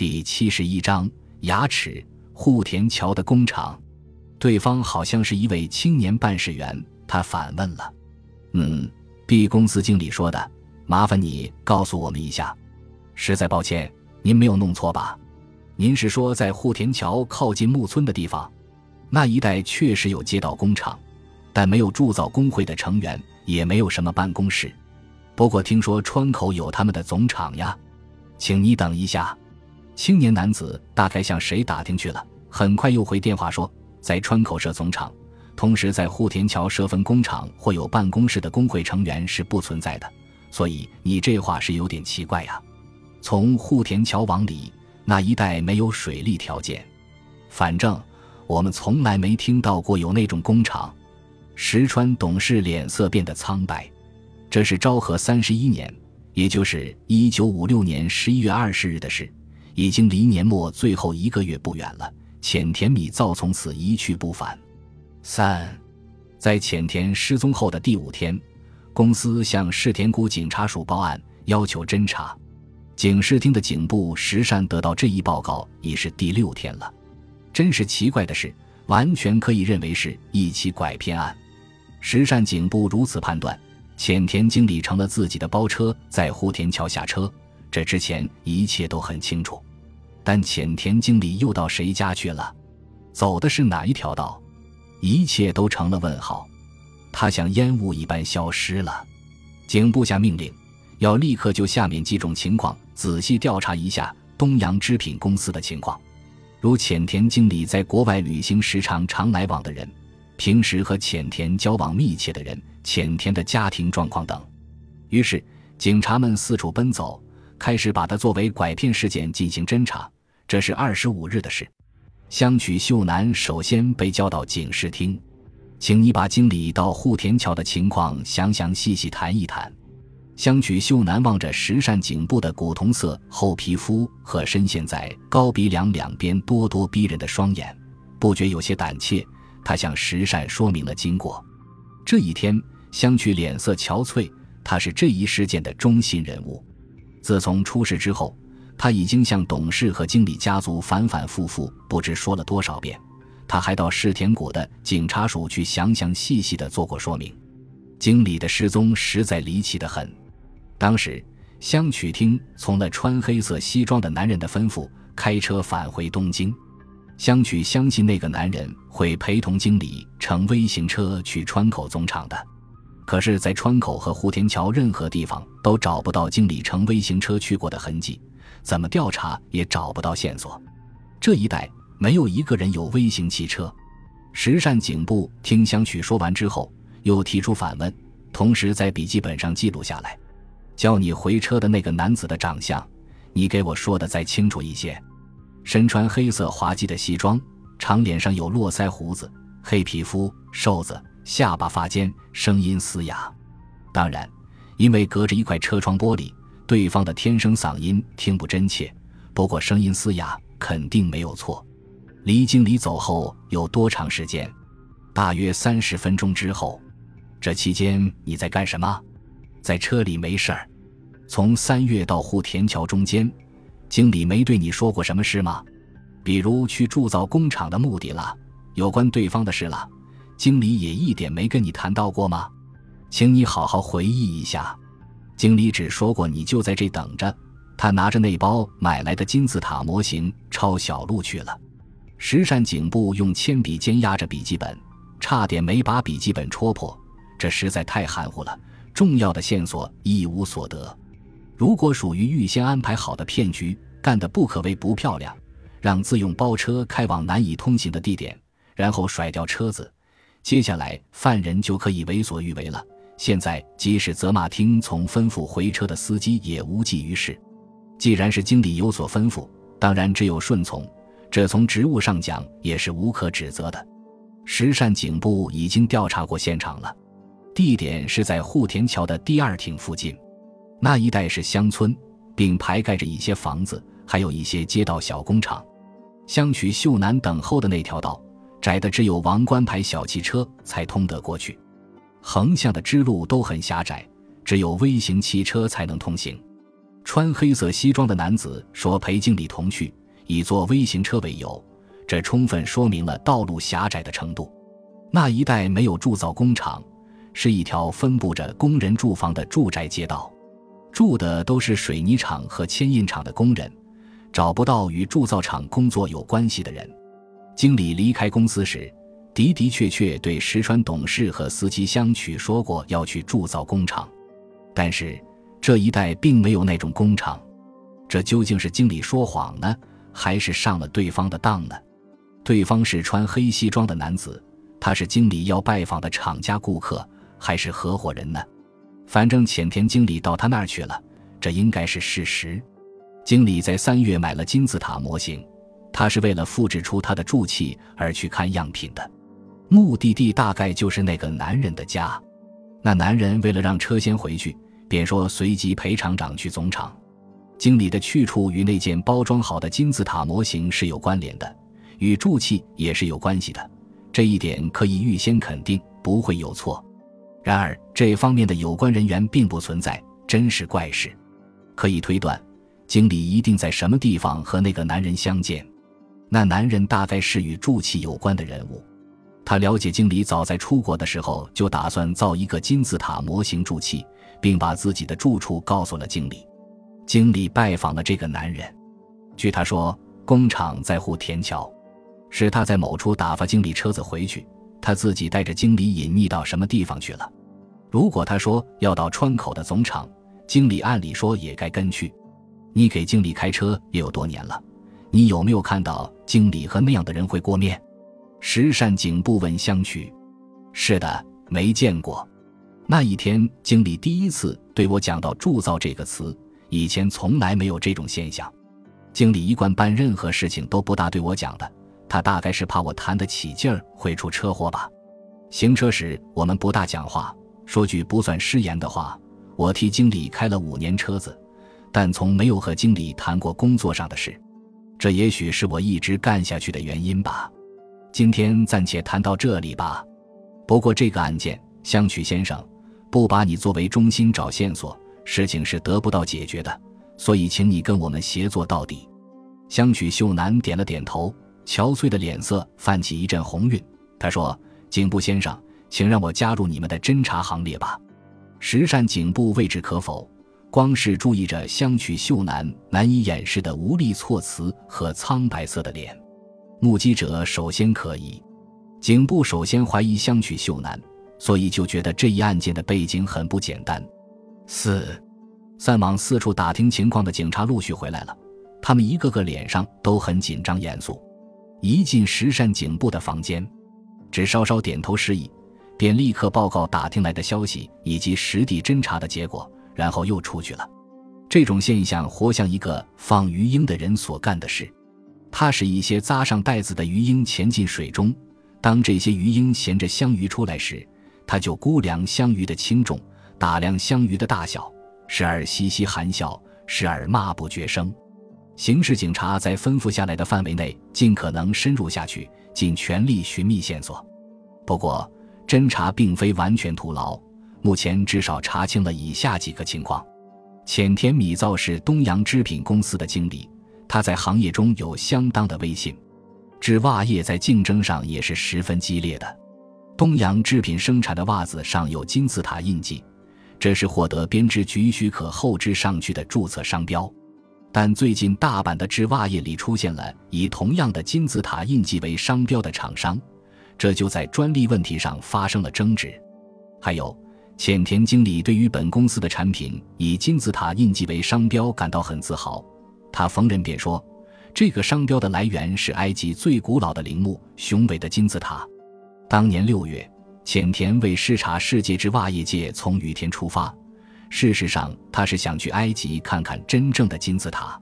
第七十一章牙齿户田桥的工厂，对方好像是一位青年办事员，他反问了：“嗯，B 公司经理说的，麻烦你告诉我们一下。实在抱歉，您没有弄错吧？您是说在户田桥靠近木村的地方，那一带确实有街道工厂，但没有铸造工会的成员，也没有什么办公室。不过听说川口有他们的总厂呀，请你等一下。”青年男子大概向谁打听去了，很快又回电话说，在川口设总厂，同时在户田桥设分工厂或有办公室的工会成员是不存在的。所以你这话是有点奇怪呀。从户田桥往里那一带没有水利条件，反正我们从来没听到过有那种工厂。石川董事脸色变得苍白。这是昭和三十一年，也就是一九五六年十一月二十日的事。已经离年末最后一个月不远了，浅田米造从此一去不返。三，在浅田失踪后的第五天，公司向世田谷警察署报案，要求侦查。警视厅的警部石善得到这一报告已是第六天了。真是奇怪的是，完全可以认为是一起拐骗案。石善警部如此判断，浅田经理乘了自己的包车在户田桥下车。这之前一切都很清楚，但浅田经理又到谁家去了？走的是哪一条道？一切都成了问号。他像烟雾一般消失了。警部下命令，要立刻就下面几种情况仔细调查一下东洋织品公司的情况，如浅田经理在国外旅行时常常来往的人，平时和浅田交往密切的人，浅田的家庭状况等。于是，警察们四处奔走。开始把它作为拐骗事件进行侦查，这是二十五日的事。香取秀男首先被叫到警视厅，请你把经理到户田桥的情况详详细细谈一谈。香取秀男望着石善颈部的古铜色厚皮肤和深陷在高鼻梁两边咄咄逼人的双眼，不觉有些胆怯。他向石善说明了经过。这一天，香取脸色憔悴，他是这一事件的中心人物。自从出事之后，他已经向董事和经理家族反反复复不知说了多少遍。他还到世田谷的警察署去详详细细的做过说明。经理的失踪实在离奇的很。当时香取听从了穿黑色西装的男人的吩咐，开车返回东京。香取相信那个男人会陪同经理乘微型车去川口总厂的。可是，在川口和户田桥任何地方都找不到经理乘微型车去过的痕迹，怎么调查也找不到线索。这一带没有一个人有微型汽车。石善警部听香取说完之后，又提出反问，同时在笔记本上记录下来：叫你回车的那个男子的长相，你给我说的再清楚一些。身穿黑色滑稽的西装，长脸上有络腮胡子，黑皮肤，瘦子。下巴发尖，声音嘶哑。当然，因为隔着一块车窗玻璃，对方的天生嗓音听不真切。不过声音嘶哑肯定没有错。离经理走后有多长时间？大约三十分钟之后。这期间你在干什么？在车里没事儿。从三月到户田桥中间，经理没对你说过什么事吗？比如去铸造工厂的目的了，有关对方的事了。经理也一点没跟你谈到过吗？请你好好回忆一下。经理只说过你就在这等着，他拿着那包买来的金字塔模型抄小路去了。石善警部用铅笔尖压着笔记本，差点没把笔记本戳破。这实在太含糊了，重要的线索一无所得。如果属于预先安排好的骗局，干得不可谓不漂亮。让自用包车开往难以通行的地点，然后甩掉车子。接下来，犯人就可以为所欲为了。现在，即使责骂厅从吩咐回车的司机也无济于事。既然是经理有所吩咐，当然只有顺从。这从职务上讲也是无可指责的。石善警部已经调查过现场了，地点是在户田桥的第二町附近，那一带是乡村，并排盖着一些房子，还有一些街道小工厂。相取秀男等候的那条道。窄的只有王冠牌小汽车才通得过去，横向的支路都很狭窄，只有微型汽车才能通行。穿黑色西装的男子说陪经理同去，以坐微型车为由，这充分说明了道路狭窄的程度。那一带没有铸造工厂，是一条分布着工人住房的住宅街道，住的都是水泥厂和牵引厂的工人，找不到与铸造厂工作有关系的人。经理离开公司时，的的确确对石川董事和司机相取说过要去铸造工厂，但是这一带并没有那种工厂。这究竟是经理说谎呢，还是上了对方的当呢？对方是穿黑西装的男子。他是经理要拜访的厂家顾客，还是合伙人呢？反正浅田经理到他那儿去了，这应该是事实。经理在三月买了金字塔模型，他是为了复制出他的铸器而去看样品的，目的地大概就是那个男人的家。那男人为了让车先回去，便说随即陪厂长去总厂。经理的去处与那件包装好的金字塔模型是有关联的，与铸器也是有关系的。这一点可以预先肯定不会有错，然而这方面的有关人员并不存在，真是怪事。可以推断，经理一定在什么地方和那个男人相见。那男人大概是与铸器有关的人物。他了解经理早在出国的时候就打算造一个金字塔模型铸器，并把自己的住处告诉了经理。经理拜访了这个男人，据他说，工厂在户田桥。是他在某处打发经理车子回去，他自己带着经理隐匿到什么地方去了。如果他说要到川口的总厂，经理按理说也该跟去。你给经理开车也有多年了，你有没有看到经理和那样的人会过面？石善景不闻相去。是的，没见过。那一天，经理第一次对我讲到“铸造”这个词，以前从来没有这种现象。经理一贯办任何事情都不大对我讲的。他大概是怕我谈得起劲儿会出车祸吧。行车时我们不大讲话，说句不算失言的话，我替经理开了五年车子，但从没有和经理谈过工作上的事。这也许是我一直干下去的原因吧。今天暂且谈到这里吧。不过这个案件，香取先生不把你作为中心找线索，事情是得不到解决的。所以，请你跟我们协作到底。香取秀男点了点头。憔悴的脸色泛起一阵红晕，他说：“警部先生，请让我加入你们的侦查行列吧。”石善警部未置可否，光是注意着相取秀男难以掩饰的无力措辞和苍白色的脸。目击者首先可疑，警部首先怀疑相取秀男，所以就觉得这一案件的背景很不简单。四，散往四处打听情况的警察陆续回来了，他们一个个脸上都很紧张严肃。一进石善警部的房间，只稍稍点头示意，便立刻报告打听来的消息以及实地侦查的结果，然后又出去了。这种现象活像一个放鱼鹰的人所干的事。他使一些扎上带子的鱼鹰潜进水中，当这些鱼鹰衔着香鱼出来时，他就估量香鱼的轻重，打量香鱼的大小，时而嘻嘻含笑，时而骂不绝声。刑事警察在吩咐下来的范围内，尽可能深入下去，尽全力寻觅线索。不过，侦查并非完全徒劳。目前至少查清了以下几个情况：浅田米造是东洋织品公司的经理，他在行业中有相当的威信。织袜业在竞争上也是十分激烈的。东洋织品生产的袜子上有金字塔印记，这是获得编织局许可后织上去的注册商标。但最近，大阪的织袜业里出现了以同样的金字塔印记为商标的厂商，这就在专利问题上发生了争执。还有，浅田经理对于本公司的产品以金字塔印记为商标感到很自豪，他逢人便说，这个商标的来源是埃及最古老的陵墓——雄伟的金字塔。当年六月，浅田为视察世界之袜业界，从羽田出发。事实上，他是想去埃及看看真正的金字塔。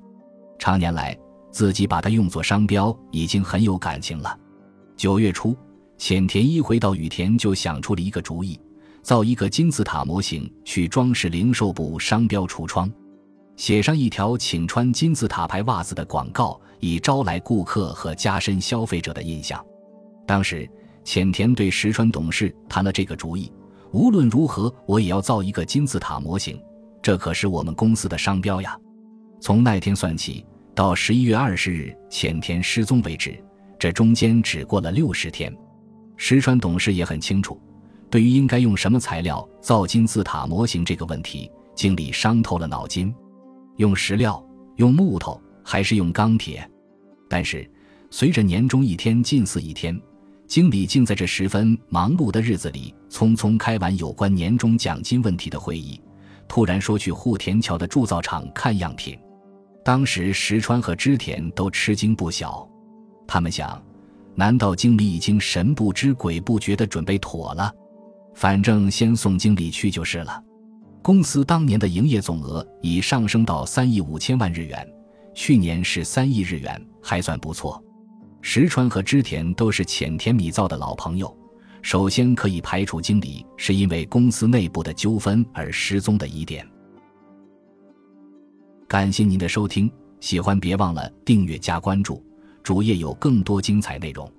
常年来，自己把它用作商标，已经很有感情了。九月初，浅田一回到羽田，就想出了一个主意：造一个金字塔模型，去装饰零售部商标橱窗，写上一条“请穿金字塔牌袜子”的广告，以招来顾客和加深消费者的印象。当时，浅田对石川董事谈了这个主意。无论如何，我也要造一个金字塔模型，这可是我们公司的商标呀。从那天算起，到十一月二十日浅田失踪为止，这中间只过了六十天。石川董事也很清楚，对于应该用什么材料造金字塔模型这个问题，经理伤透了脑筋。用石料，用木头，还是用钢铁？但是，随着年终一天近似一天，经理竟在这十分忙碌的日子里，匆匆开完有关年终奖金问题的会议，突然说去户田桥的铸造厂看样品。当时石川和织田都吃惊不小，他们想：难道经理已经神不知鬼不觉地准备妥了？反正先送经理去就是了。公司当年的营业总额已上升到三亿五千万日元，去年是三亿日元，还算不错。石川和织田都是浅田米造的老朋友，首先可以排除经理是因为公司内部的纠纷而失踪的疑点。感谢您的收听，喜欢别忘了订阅加关注，主页有更多精彩内容。